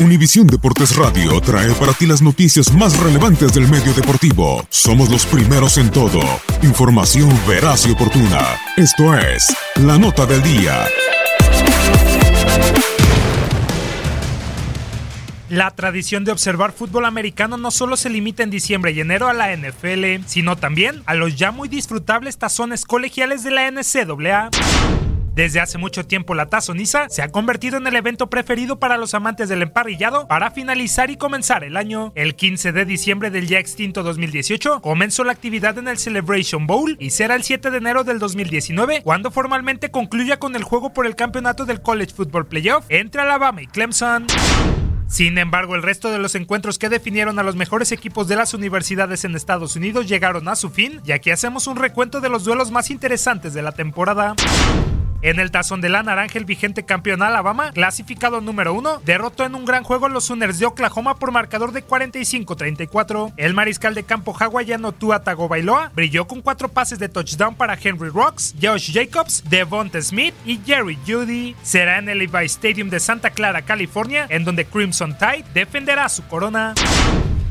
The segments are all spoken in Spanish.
Univisión Deportes Radio trae para ti las noticias más relevantes del medio deportivo. Somos los primeros en todo. Información veraz y oportuna. Esto es La Nota del Día. La tradición de observar fútbol americano no solo se limita en diciembre y enero a la NFL, sino también a los ya muy disfrutables tazones colegiales de la NCAA. Desde hace mucho tiempo la tazoniza se ha convertido en el evento preferido para los amantes del emparrillado para finalizar y comenzar el año. El 15 de diciembre del ya extinto 2018 comenzó la actividad en el Celebration Bowl y será el 7 de enero del 2019 cuando formalmente concluya con el juego por el campeonato del College Football Playoff entre Alabama y Clemson. Sin embargo, el resto de los encuentros que definieron a los mejores equipos de las universidades en Estados Unidos llegaron a su fin, y aquí hacemos un recuento de los duelos más interesantes de la temporada. En el tazón de la naranja, el vigente campeón Alabama, clasificado número uno, derrotó en un gran juego a los Sooners de Oklahoma por marcador de 45-34. El mariscal de campo hawaiano Tua Tagovailoa brilló con cuatro pases de touchdown para Henry Rocks, Josh Jacobs, Devonta Smith y Jerry Judy. Será en el Levi Stadium de Santa Clara, California, en donde Crimson Tide defenderá su corona.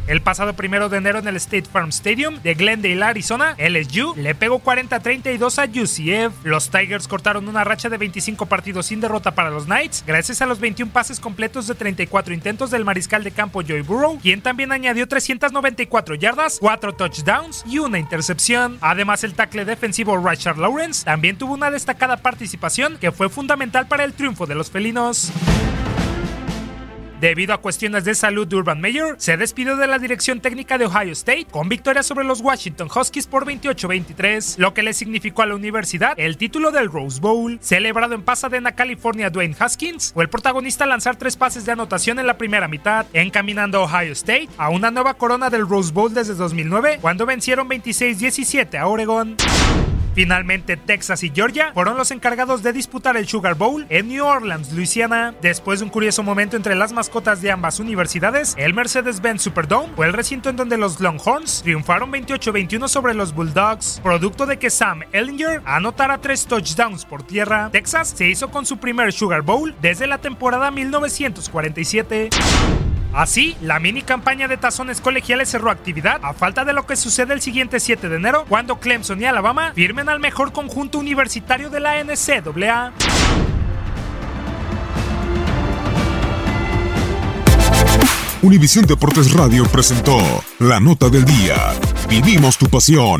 El pasado primero de enero en el State Farm Stadium de Glendale, Arizona, LSU le pegó 40-32 a UCF. Los Tigers cortaron una racha de 25 partidos sin derrota para los Knights, gracias a los 21 pases completos de 34 intentos del mariscal de campo Joy Burrow, quien también añadió 394 yardas, 4 touchdowns y una intercepción. Además, el tackle defensivo Richard Lawrence también tuvo una destacada participación que fue fundamental para el triunfo de los felinos. Debido a cuestiones de salud de Urban Meyer, se despidió de la dirección técnica de Ohio State con victoria sobre los Washington Huskies por 28-23, lo que le significó a la universidad el título del Rose Bowl. Celebrado en Pasadena, California, Dwayne Haskins fue el protagonista a lanzar tres pases de anotación en la primera mitad, encaminando a Ohio State a una nueva corona del Rose Bowl desde 2009, cuando vencieron 26-17 a Oregon. Finalmente, Texas y Georgia fueron los encargados de disputar el Sugar Bowl en New Orleans, Luisiana. Después de un curioso momento entre las mascotas de ambas universidades, el Mercedes-Benz Superdome fue el recinto en donde los Longhorns triunfaron 28-21 sobre los Bulldogs, producto de que Sam Ellinger anotara tres touchdowns por tierra. Texas se hizo con su primer Sugar Bowl desde la temporada 1947. Así, la mini campaña de tazones colegiales cerró actividad a falta de lo que sucede el siguiente 7 de enero, cuando Clemson y Alabama firmen al mejor conjunto universitario de la NCAA. Univisión Deportes Radio presentó la nota del día. Vivimos tu pasión.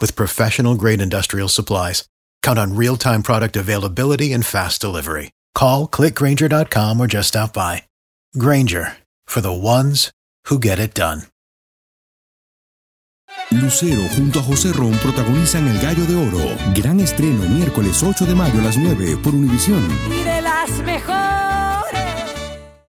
with professional grade industrial supplies. Count on real time product availability and fast delivery. Call clickgranger.com or just stop by. Granger for the ones who get it done. Lucero junto a José Ron protagonizan El Gallo de Oro. Gran estreno miércoles 8 de mayo a las 9 por Univisión. Y de las mejores.